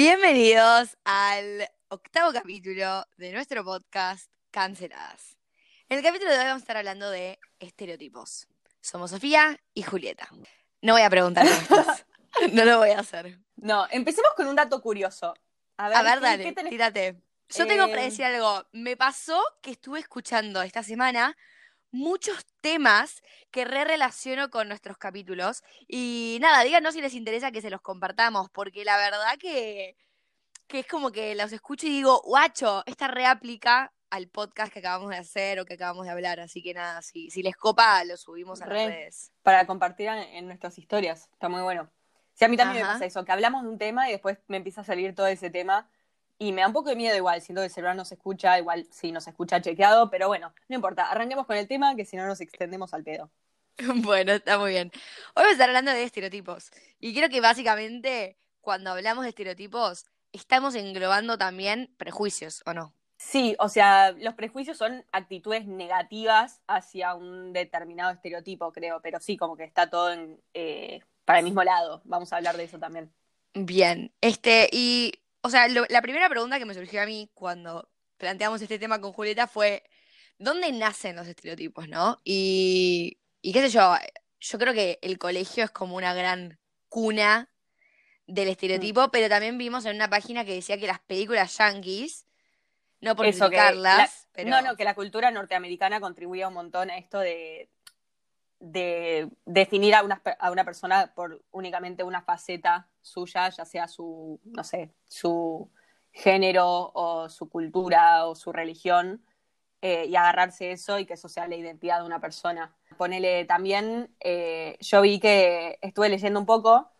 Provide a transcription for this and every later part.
Bienvenidos al octavo capítulo de nuestro podcast Canceladas. En el capítulo de hoy vamos a estar hablando de estereotipos. Somos Sofía y Julieta. No voy a preguntar no lo voy a hacer. No, empecemos con un dato curioso. A ver, dale, tírate. Yo tengo para decir algo. Me pasó que estuve escuchando esta semana muchos temas que re relaciono con nuestros capítulos. Y nada, díganos si les interesa que se los compartamos, porque la verdad que, que es como que los escucho y digo, guacho, esta reaplica al podcast que acabamos de hacer o que acabamos de hablar. Así que nada, si, si les copa, lo subimos a las redes. Para compartir en, nuestras historias. Está muy bueno. Sí, a mí también me pasa eso, que hablamos de un tema y después me empieza a salir todo ese tema y me da un poco de miedo igual, siento que el celular no se escucha, igual sí nos escucha chequeado, pero bueno, no importa, arranquemos con el tema que si no nos extendemos al pedo. Bueno, está muy bien. Hoy vamos a estar hablando de estereotipos. Y quiero que básicamente, cuando hablamos de estereotipos, estamos englobando también prejuicios, ¿o no? Sí, o sea, los prejuicios son actitudes negativas hacia un determinado estereotipo, creo, pero sí, como que está todo en, eh, para el mismo lado. Vamos a hablar de eso también. Bien, este, y o sea, la primera pregunta que me surgió a mí cuando planteamos este tema con Julieta fue, ¿dónde nacen los estereotipos, no? Y, y qué sé yo, yo creo que el colegio es como una gran cuna del estereotipo, mm. pero también vimos en una página que decía que las películas yankees, no por criticarlas, pero... No, no, que la cultura norteamericana contribuía un montón a esto de, de definir a una, a una persona por únicamente una faceta suya, ya sea su, no sé, su género o su cultura o su religión, eh, y agarrarse eso y que eso sea la identidad de una persona. Ponele también, eh, yo vi que estuve leyendo un poco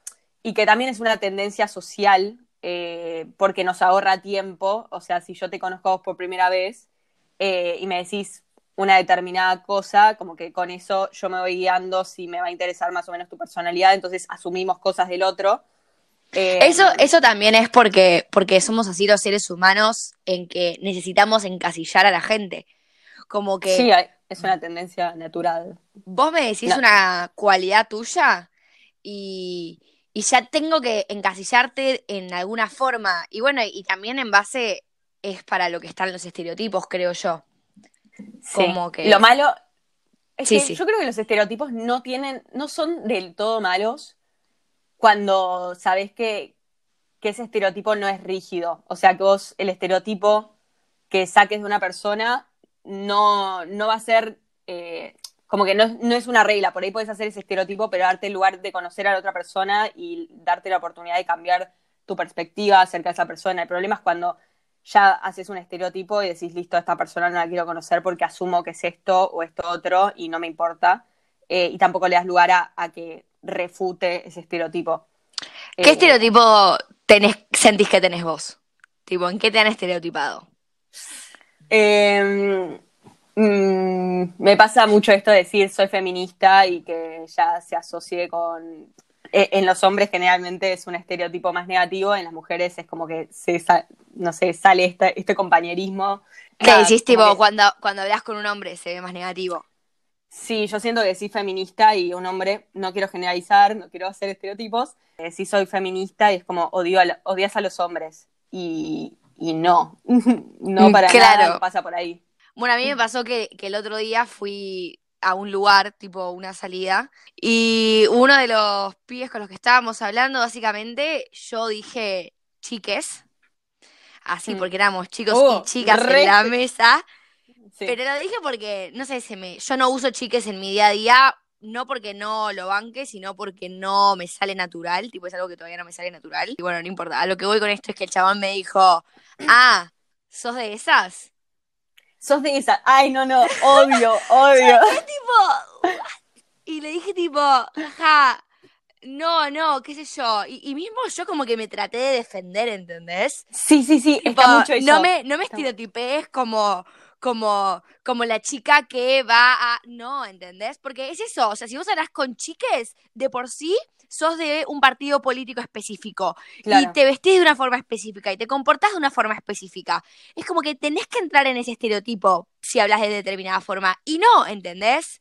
y que también es una tendencia social eh, porque nos ahorra tiempo, o sea, si yo te conozco por primera vez y me decís, una determinada cosa, como que con eso yo me voy guiando si me va a interesar más o menos tu personalidad, entonces asumimos cosas del otro. Eh, eso, eso también es porque, porque somos así los seres humanos en que necesitamos encasillar a la gente. Como que. Sí, es una tendencia natural. Vos me decís una cualidad tuya y, y ya tengo que encasillarte en alguna forma. Y bueno, y también en base es para lo que están los estereotipos, creo yo. Como que... Lo malo es que yo creo que los estereotipos no tienen, no son del todo malos cuando sabes que, ese estereotipo no es rígido. O sea, que vos el estereotipo que saques de una persona no, no va a ser eh, como que no, no, es una regla. Por ahí puedes hacer ese estereotipo, pero darte el lugar de conocer a la otra persona y darte la oportunidad de cambiar tu perspectiva acerca de esa persona. El problema es cuando ya haces un estereotipo y decís, listo, esta persona no la quiero conocer porque asumo que es esto o esto otro y no me importa. Eh, y tampoco le das lugar a, que refute ese estereotipo. ¿Qué eh, estereotipo tenés, sentís que tenés vos? Tipo, ¿en qué te han estereotipado? Em, mm, me pasa mucho esto de decir soy feminista y que ya se asocie con eh, en los hombres generalmente es un estereotipo más negativo, en las mujeres es como que se, no sé, sale este, este compañerismo. ¿Qué decís, tipo, cuando, cuando hablas con un hombre se ve más negativo? Sí, yo siento que sí feminista y un hombre, no quiero generalizar, no quiero hacer estereotipos, eh, sí soy feminista y es como odio a, odias a los hombres y, y no, no para nada pasa por ahí. Bueno, a mí me pasó que, que el otro día fui a un lugar, tipo una salida, y uno de los pibes con los que estábamos hablando, básicamente, yo dije chiques, así mm. porque éramos chicos y oh, chicas en la mesa, pero lo dije porque, no sé, se me, yo no uso chiques en mi día a día, no porque no lo banque, sino porque no me sale natural, tipo es algo que todavía no me sale natural, y bueno, no importa, a lo que voy con esto es que el chabón me dijo, ah, ¿sos de esas? sos de esa. Ay, no, no, obvio, obvio. tipo, y le dije tipo, ja, no, no, qué sé yo. Y, mismo yo como que me traté de defender, ¿entendés? Sí, sí, sí, está mucho eso. No me, no me como, como, como la chica que va a. No, ¿entendés? Porque es eso. O sea, si vos hablas con chiques, de por sí sos de un partido político específico y te vestís de una forma específica y te comportás de una forma específica. Es como que tenés que entrar en ese estereotipo si hablas de determinada forma. Y no, ¿entendés?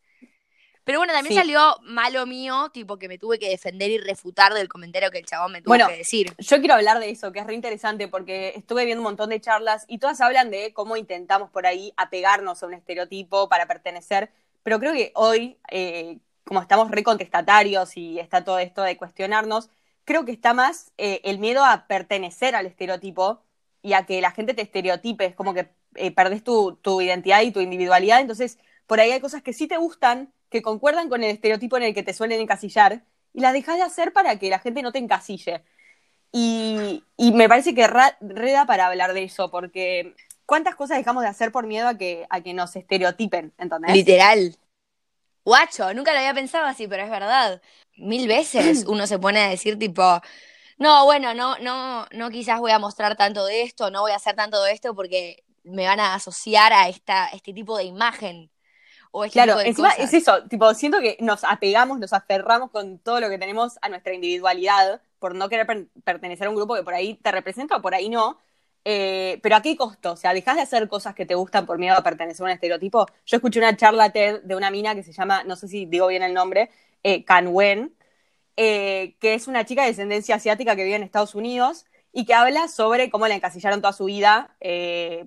Pero bueno, también Sí. salió malo mío, tipo que me tuve que defender y refutar del comentario que el chabón me tuvo Bueno, que decir. Yo quiero hablar de eso, que es re interesante, porque estuve viendo un montón de charlas y todas hablan de cómo intentamos por ahí apegarnos a un estereotipo para pertenecer, pero creo que hoy, eh, como estamos re contestatarios y está todo esto de cuestionarnos, creo que está más eh, el miedo a pertenecer al estereotipo y a que la gente te estereotipe, es como que eh, perdés tu, tu identidad y tu individualidad, entonces por ahí hay cosas que sí te gustan, que concuerdan con el estereotipo en el que te suelen encasillar, y las dejas de hacer para que la gente no te encasille. Y, y me parece que ra- reda para hablar de eso, porque ¿cuántas cosas dejamos de hacer por miedo a que, a que nos estereotipen? ¿Entendés? Literal. Guacho, nunca lo había pensado así, pero es verdad. Mil veces uno se pone a decir tipo, no, bueno, no, no, no quizás voy a mostrar tanto de esto, no voy a hacer tanto de esto porque me van a asociar a esta, este tipo de imagen. O este Claro, tipo de encima cosas. es eso, tipo, siento que nos apegamos, nos aferramos con todo lo que tenemos a nuestra individualidad por no querer per- pertenecer a un grupo que por ahí te representa o por ahí no. Eh, pero ¿a qué costo? O sea, ¿dejas de hacer cosas que te gustan por miedo a pertenecer a un estereotipo? Yo escuché una charla TED de una mina que se llama, no sé si digo bien el nombre, eh, Can Wen, eh, que es una chica de descendencia asiática que vive en Estados Unidos y que habla sobre cómo la encasillaron toda su vida eh,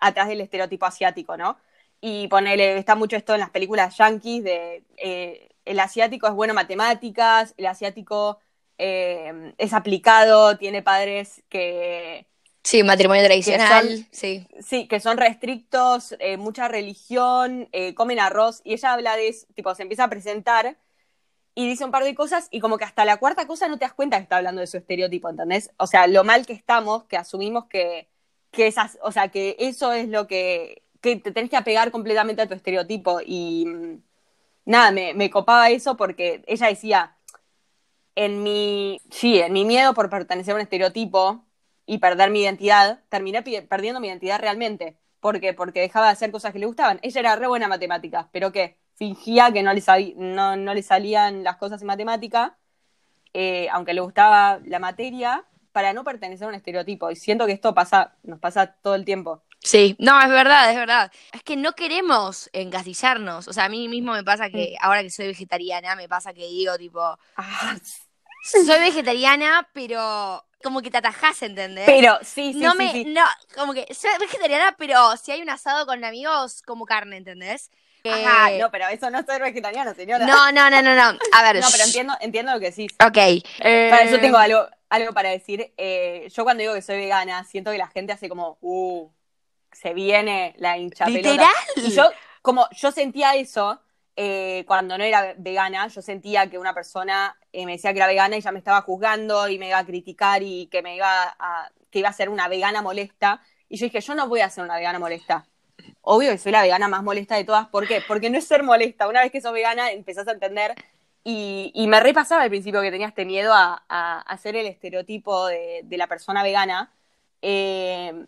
atrás del estereotipo asiático, ¿no? Y ponele, está mucho esto en las películas yankees de eh, el asiático es bueno en matemáticas, el asiático eh, es aplicado, tiene padres que, Sí, matrimonio tradicional, son- sí. sí, que son restrictos, eh, mucha religión, eh, comen arroz, y ella habla de eso, tipo, se empieza a presentar y dice un par de cosas y como que hasta la cuarta cosa no te das cuenta que está hablando de su estereotipo, ¿entendés? O sea, lo mal que estamos, que asumimos que, que esas, o sea, que eso es lo que, que te tenés que apegar completamente a tu estereotipo y mm, nada, me, copaba eso porque ella decía, en mi, sí, en mi miedo por pertenecer a un estereotipo y perder mi identidad, terminé perdiendo mi identidad realmente. ¿Por? Porque dejaba de hacer cosas que le gustaban. Ella era re buena en matemáticas, pero ¿qué? Fingía que no le, no, no le salían las cosas en matemática, eh, aunque le gustaba la materia, para no pertenecer a un estereotipo. Y siento que esto pasa, nos pasa todo el tiempo. Sí, no, es verdad, es verdad. Es que no queremos encasillarnos. O sea, a mí mismo me pasa que ahora que soy vegetariana, me pasa que digo, tipo, Ah, soy vegetariana, pero como que te atajás, ¿entendés? pero sí, sí, no sí, me, sí. no, como que soy vegetariana, pero si hay un asado con amigos, como carne, ¿entendés? Ajá, Eh, no, pero eso no es ser vegetariana, señora. no, no, no, no, no. A ver, No, pero entiendo, entiendo lo que decís. Ok. Para, yo eh, tengo algo, algo para decir. Eh, yo cuando digo que soy vegana, siento que la gente hace como, uh, se viene la hincha pelota. Literal. Y yo, como yo sentía eso eh, cuando no era vegana, yo sentía que una persona eh, me decía que era vegana y ya me estaba juzgando y me iba a criticar y que me iba a, que iba a ser una vegana molesta. Y yo dije, yo no voy a ser una vegana molesta. Obvio que soy la vegana más molesta de todas. ¿Por qué? Porque no es ser molesta. Una vez que sos vegana, empezás a entender. Y, y me repasaba al principio que tenía este miedo a, a, a ser el estereotipo de, de la persona vegana. Eh,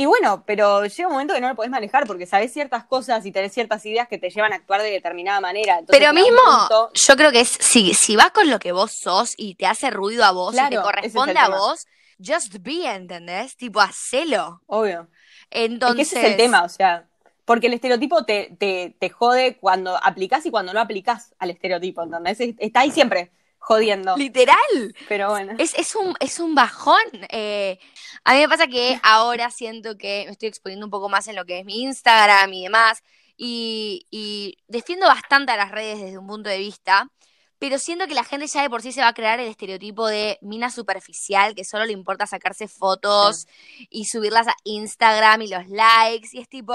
y bueno, pero llega un momento que no lo podés manejar porque sabés ciertas cosas y tenés ciertas ideas que te llevan a actuar de determinada manera. Entonces, Pero mismo, punto- yo creo que es, si, si vas con lo que vos sos y te hace ruido a vos y te es corresponde a tema. vos, just be, ¿entendés? Tipo, hacelo. Obvio. Entonces, Es que ese es el tema, o sea, porque el estereotipo te, te, te jode cuando aplicás y cuando no aplicás al estereotipo, ¿entendés? Es- Está ahí siempre jodiendo. literal, Pero bueno. es, es, un, es un bajón. Eh, a mí me pasa que ahora siento que me estoy exponiendo un poco más en lo que es mi Instagram y demás, y, y defiendo bastante a las redes desde un punto de vista, pero siento que la gente ya de por sí se va a crear el estereotipo de mina superficial, que solo le importa sacarse fotos y subirlas a Instagram y los likes, y es tipo,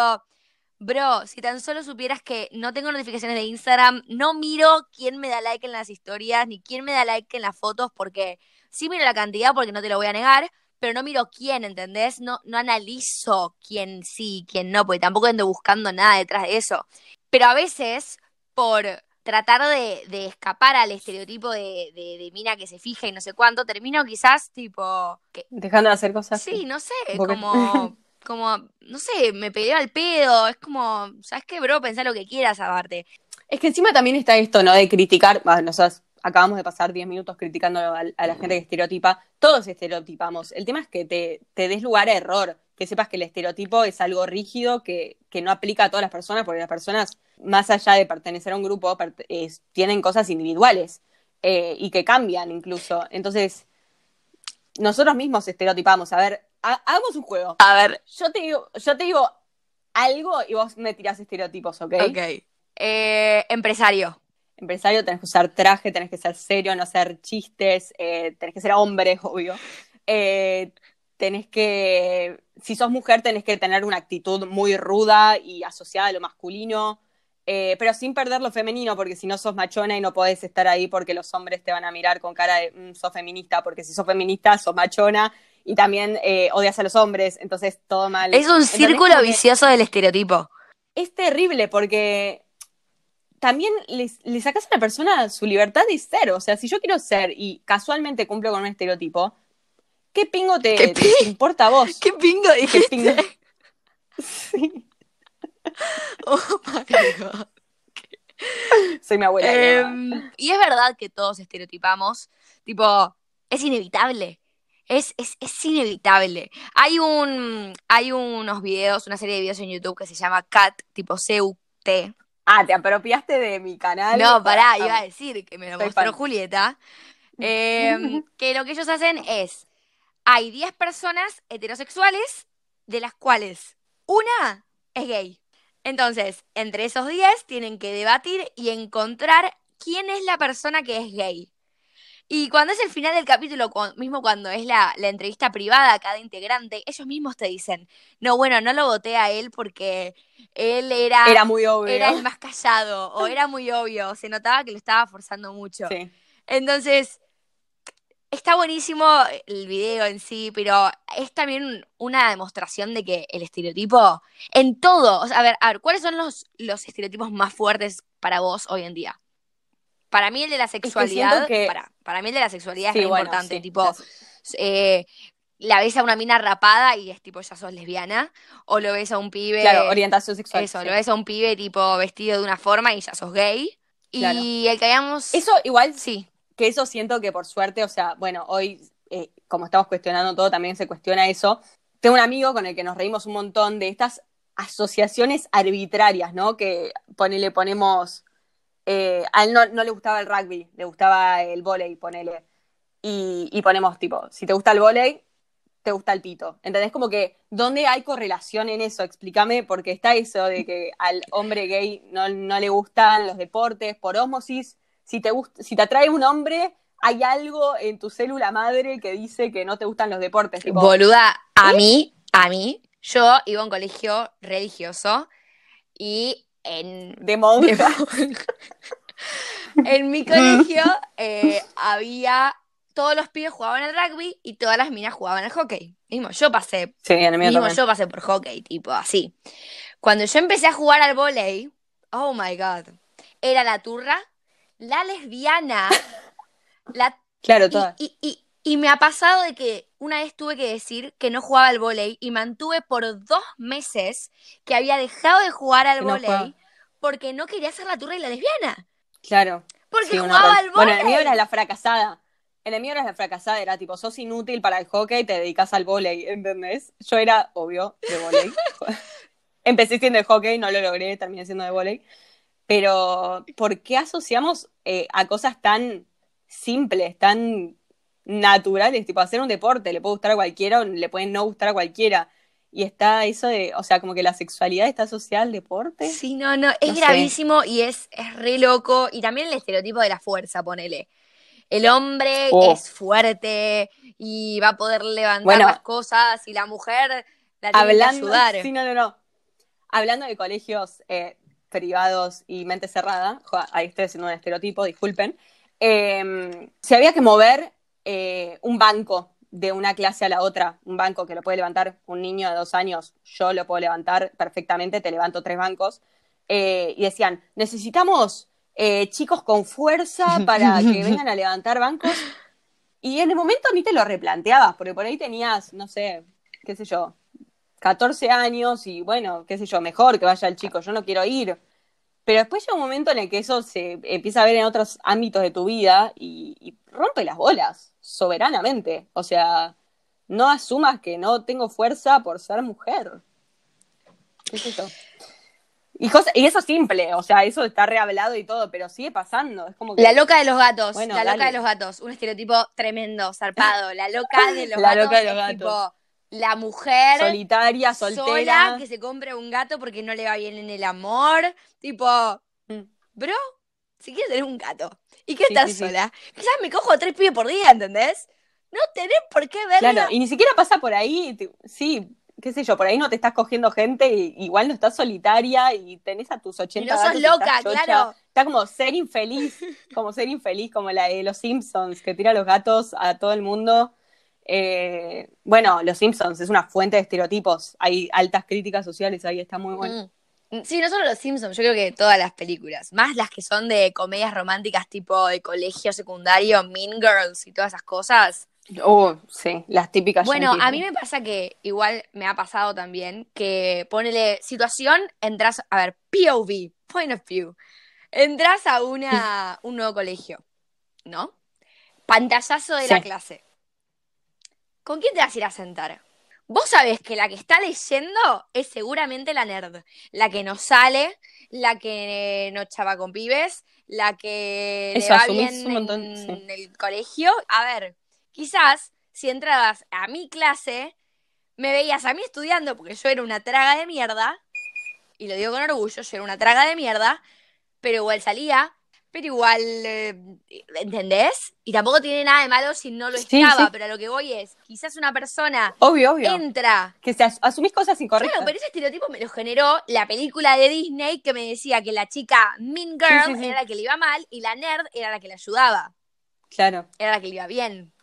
bro, si tan solo supieras que no tengo notificaciones de Instagram, no miro quién me da like en las historias, ni quién me da like en las fotos, porque sí miro la cantidad, porque no te lo voy a negar, pero no miro quién, ¿entendés? No, no analizo quién sí, quién no, porque tampoco ando buscando nada detrás de eso. Pero a veces, por tratar de, de escapar al estereotipo de, de, de mina que se fija y no sé cuánto, termino quizás tipo... Que, Dejando de hacer cosas. sí, no sé, como... Como, no sé, me peleo al pedo, es como, ¿sabes qué, bro? Pensá lo que quieras aparte. Es que encima también está esto, ¿no? De criticar. Bueno, nosotros acabamos de pasar 10 minutos criticando a, la gente que estereotipa. Todos estereotipamos. El tema es que te, te des lugar a error. Que sepas que el estereotipo es algo rígido que, que no aplica a todas las personas, porque las personas más allá de pertenecer a un grupo, tienen cosas individuales eh, y que cambian incluso. Entonces, nosotros mismos estereotipamos. A ver, hagamos un juego. A ver. Yo te digo, yo te digo algo y vos me tirás estereotipos, ¿ok? Ok. Eh, empresario. Empresario, tenés que usar traje, tenés que ser serio, no hacer chistes, eh, tenés que ser hombre, obvio. Eh, tenés que, si sos mujer, tenés que tener una actitud muy ruda y asociada a lo masculino, eh, pero sin perder lo femenino, porque si no sos machona y no podés estar ahí porque los hombres te van a mirar con cara de mm, sos feminista, porque si sos feminista, sos machona y también eh, odias a los hombres, entonces todo mal. Es un círculo vicioso del estereotipo. Es terrible porque también le, sacas a la persona su libertad de ser. O sea, si yo quiero ser y casualmente cumplo con un estereotipo, ¿qué pingo te, importa a vos? ¿Qué pingo dijiste? ¿Qué pingo? sí. Oh my god. Soy mi abuela. Em, y es verdad que todos estereotipamos. Tipo, es inevitable. Es, es, es, inevitable. Hay un hay unos videos, una serie de videos en YouTube que se llama Cat, tipo C-U-T. Ah, te apropiaste de mi canal. No, pará, iba a decir que me lo mostró Julieta. Em, que lo que ellos hacen es, hay 10 personas heterosexuales, de las cuales una es gay. Entonces, entre esos 10 tienen que debatir y encontrar quién es la persona que es gay. Y cuando es el final del capítulo, mismo cuando es la, entrevista privada a cada integrante, ellos mismos te dicen, no, bueno, no lo voté a él porque él era... Era muy obvio. Era el más callado, o era muy obvio, se notaba que lo estaba forzando mucho. Entonces, está buenísimo el video en sí, pero es también una demostración de que el estereotipo en todo, o sea, a ver, a ver, ¿cuáles son los, los estereotipos más fuertes para vos hoy en día? Para mí el de la sexualidad, para, para mí el de la sexualidad es muy importante, tipo, eh, la ves a una mina rapada y es tipo, ya sos lesbiana, o lo ves a un pibe... Claro, orientación sexual. Eso, lo ves a un pibe tipo vestido de una forma y ya sos gay. Y el que hayamos... Eso igual... Sí que eso siento que por suerte, o sea, bueno, hoy, eh, como estamos cuestionando todo, también se cuestiona eso. Tengo un amigo con el que nos reímos un montón de estas asociaciones arbitrarias, ¿no? Que ponele, ponemos, eh, a él no, le gustaba el rugby, le gustaba el volei, ponele. Y, y ponemos tipo, si te gusta el volei, te gusta el pito. ¿Entendés? Como que, ¿dónde hay correlación en eso? Explícame, porque está eso de que al hombre gay no, no le gustan los deportes, por osmosis si te, si te atrae un hombre, hay algo en tu célula madre que dice que no te gustan los deportes. Boluda, a mí, a mí, yo iba a un colegio religioso y en... De monja. en mi colegio eh, había... Todos los pibes jugaban al rugby y todas las minas jugaban al hockey. Mismo, yo pasé. Sí, en mismo, yo pasé por hockey, tipo así. Cuando yo empecé a jugar al volei, oh my god, era la turra la lesbiana. la, claro, toda. Y, me ha pasado de que una vez tuve que decir que no jugaba al volei y mantuve por dos meses que había dejado de jugar al volei porque no quería ser la turra y la lesbiana. Claro. Porque jugaba al volei. Bueno, el mío era la fracasada. El mío era la fracasada, era tipo, sos inútil para el hockey y te dedicas al volei, ¿entendés? Yo era, obvio, de volei. Empecé siendo de hockey, no lo logré, terminé siendo de volei. Pero, ¿por qué asociamos eh, a cosas tan simples, tan naturales? Tipo, hacer un deporte le puede gustar a cualquiera o le puede no gustar a cualquiera. Y está eso de, o sea, como que la sexualidad está asociada al deporte. Sí, no, no, es gravísimo y es, es re loco. Y también el estereotipo de la fuerza, ponele. El hombre oh. es fuerte y va a poder levantar las cosas y la mujer la tiene que ayudar. Sí, no, no, no. Hablando de colegios eh, privados y mente cerrada, ahí estoy haciendo un estereotipo, disculpen, em, se había que mover eh, un banco de una clase a la otra, un banco que lo puede levantar un niño de dos años, yo lo puedo levantar perfectamente, te levanto tres bancos, eh, y decían, necesitamos eh, chicos con fuerza para que vengan a levantar bancos, y en el momento ni te lo replanteabas, porque por ahí tenías, no sé, qué sé yo, 14 años y bueno, qué sé yo, mejor que vaya el chico, yo no quiero ir. Pero después llega un momento en el que eso se empieza a ver en otros ámbitos de tu vida y, rompe las bolas, soberanamente. O sea, no asumas que no tengo fuerza por ser mujer. ¿Qué es eso? Y, cosa- y eso es simple, o sea, eso está rehablado y todo, pero sigue pasando. Es como que. La loca de los gatos, Bueno, la loca de los gatos, un estereotipo tremendo, zarpado. La loca de los La gatos loca de los es gatos. tipo la mujer solitaria, sola soltera. que se compra un gato porque no le va bien en el amor. Tipo, Mm. bro, si quieres tener un gato y que Sí, estás sí, sí. sola, quizás me cojo tres pibes por día, ¿entendés? No tenés por qué verla. Claro, y ni siquiera pasa por ahí, sí, qué sé yo, por ahí no te estás cogiendo gente, y- igual no estás solitaria y tenés a tus 80 Y no sos gatos loca, estás claro. Está como ser infeliz, como ser infeliz, como la de los Simpsons, que tira los gatos a todo el mundo. Eh, bueno, los Simpsons es una fuente de estereotipos, hay altas críticas sociales ahí, está muy bueno. Mm. Sí, no solo los Simpsons, yo creo que todas las películas, más las que son de comedias románticas tipo de colegio secundario, Mean Girls y todas esas cosas. Oh, sí, las típicas. Bueno, a mí me pasa que igual me ha pasado también que ponele situación, entras, a ver, POV, point of view, entras a una, un nuevo colegio, ¿no? Pantallazo de la clase. ¿Con quién te vas a ir a sentar? Vos sabés que la que está leyendo es seguramente la nerd, la que no sale, la que no chava con pibes, la que Eso, le va bien un montón, en sí. el colegio. A ver, quizás si entrabas a mi clase, me veías a mí estudiando porque yo era una traga de mierda, y lo digo con orgullo, yo era una traga de mierda, pero igual salía, pero igual, eh, ¿entendés? Y tampoco tiene nada de malo si no lo Sí, estaba, sí. pero a lo que voy es, quizás una persona Obvio, obvio. entra. Que se as- asumís cosas incorrectas. Claro, pero ese estereotipo me lo generó la película de Disney que me decía que la chica Mean Girl Sí, era la que le iba mal y la nerd era la que le ayudaba, Claro. era la que le iba bien.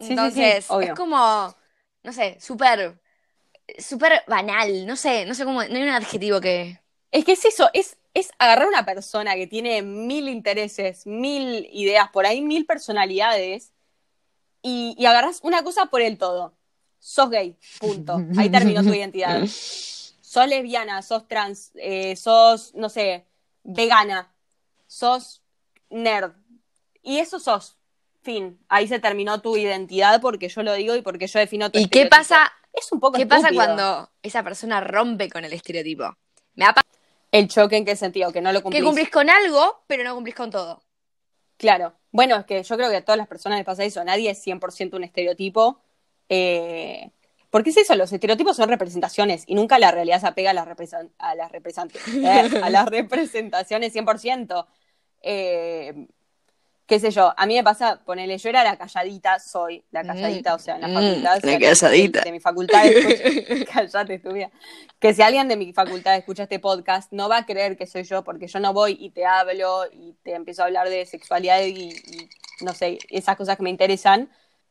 Sí, sí, sí, Entonces, obvio. es como, no sé, súper, súper banal, no sé, no sé cómo, no hay un adjetivo que... Es que es eso, es, es agarrar a una persona que tiene mil intereses, mil ideas, por ahí mil personalidades, y, y agarras una cosa por el todo. Sos gay, punto. Ahí terminó tu identidad. Sos lesbiana, sos trans, eh, sos, no sé, vegana, sos nerd. Y eso sos. Fin. Ahí se terminó tu identidad porque yo lo digo y porque yo defino tu ¿Y qué pasa, Es un poco qué pasa cuando esa persona rompe con el estereotipo? Me ha pasado El choque en qué sentido, que no lo que cumplís. cumplís con algo, pero no cumplís con todo. Claro. Bueno, es que yo creo que a todas las personas les pasa eso. Nadie es 100% un estereotipo. Eh, porque es eso, los estereotipos son representaciones y nunca la realidad se apega a las, a las, eh, a las representaciones 100%. Eh, qué sé yo, a mí me pasa, ponele, yo era la calladita, soy la calladita, o sea, en la Mm, facultad. la si alguien calladita. De, de mi facultad, escucha- callate, estúpida. Que si alguien de mi facultad escucha este podcast, no va a creer que soy yo, porque yo no voy y te hablo y te empiezo a hablar de sexualidad y, y, no sé, esas cosas que me interesan.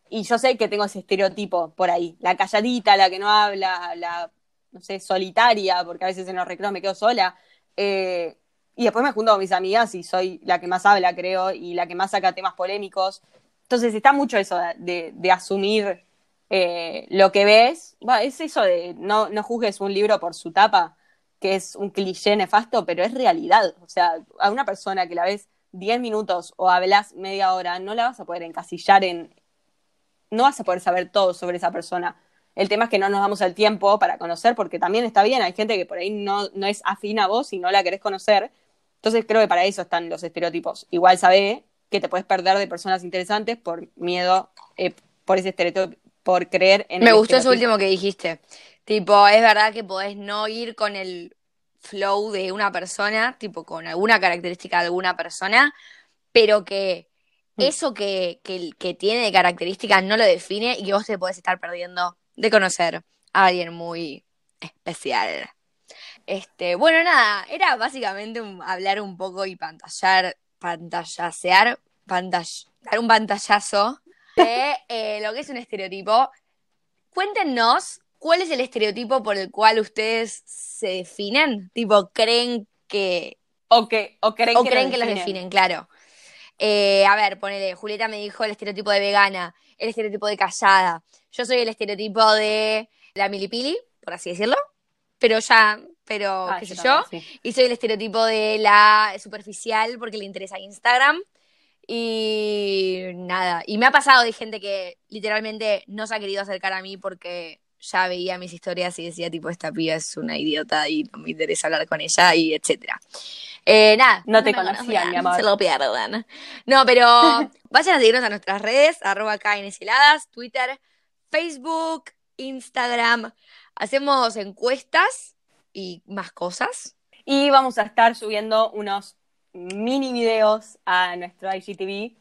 Y yo sé que tengo ese estereotipo por ahí, la calladita, la que no habla, la, no sé, solitaria, porque a veces en los recreos me quedo sola. Eh, y después me junto con mis amigas y soy la que más habla, creo, y la que más saca temas polémicos. Entonces está mucho eso de, asumir eh, lo que ves. Es eso de no, no juzgues un libro por su tapa, que es un cliché nefasto, pero es realidad. O sea, a una persona que la ves 10 minutos o hablas media hora, no la vas a poder encasillar en... No vas a poder saber todo sobre esa persona. El tema es que no nos damos el tiempo para conocer, porque también está bien, hay gente que por ahí no, no es afín a vos y no la querés conocer. Entonces creo que para eso están los estereotipos. Igual sabé que te puedes perder de personas interesantes por miedo, eh, por ese estereotipo, por creer en Me el gustó eso último que dijiste. Tipo, es verdad que podés no ir con el flow de una persona, tipo con alguna característica de alguna persona, pero que Mm. eso que, que, que tiene de características no lo define y que vos te podés estar perdiendo de conocer a alguien muy especial. Este, bueno, nada, era básicamente un- hablar un poco y pantallar, pantallasear, pantall- dar un pantallazo de eh, lo que es un estereotipo. Cuéntenos cuál es el estereotipo por el cual ustedes se definen. Tipo, creen que. O que, o creen o que, creen que los definen, claro. Eh, a ver, ponele, Julieta me dijo el estereotipo de vegana, el estereotipo de callada. Yo soy el estereotipo de la milipili, por así decirlo. Pero ya, pero Ah, qué sé yo. también, sí. Y soy el estereotipo de la superficial porque le interesa Instagram. Y nada. Y me ha pasado de gente que literalmente no se ha querido acercar a mí porque ya veía mis historias y decía, tipo, esta piba es una idiota y no me interesa hablar con ella y etcétera. Eh, nada. No te conocían, mi amor. Se lo pierdan. No, pero vayan a seguirnos a nuestras redes, arroba Heladas, Twitter, Facebook, Instagram. Hacemos encuestas y más cosas. Y vamos a estar subiendo unos mini videos a nuestro IGTV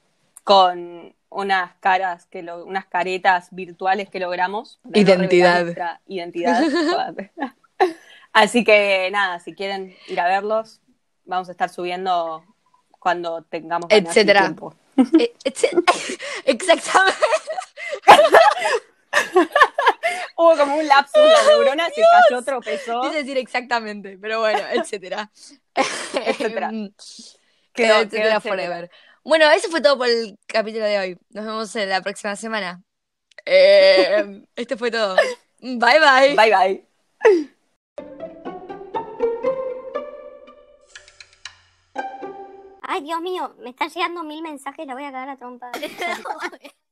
con unas caras, que lo- unas caretas virtuales que logramos. para no Identidad. identidad. Así que nada, si quieren ir a verlos, vamos a estar subiendo cuando tengamos Etcétera. tiempo. Eh, etc- Exactamente. Hubo como un lapsus, la neurona se cayó, tropezó. Quise decir exactamente, pero bueno, etcétera. Etcétera. Em, Quedó- etcétera quedó etcétera. forever. Bueno, eso fue todo por el capítulo de hoy. Nos vemos en la próxima semana. Eh, esto fue todo. Bye bye. Bye bye. Ay, Dios mío, me están llegando mil mensajes, la voy a cagar a trompa.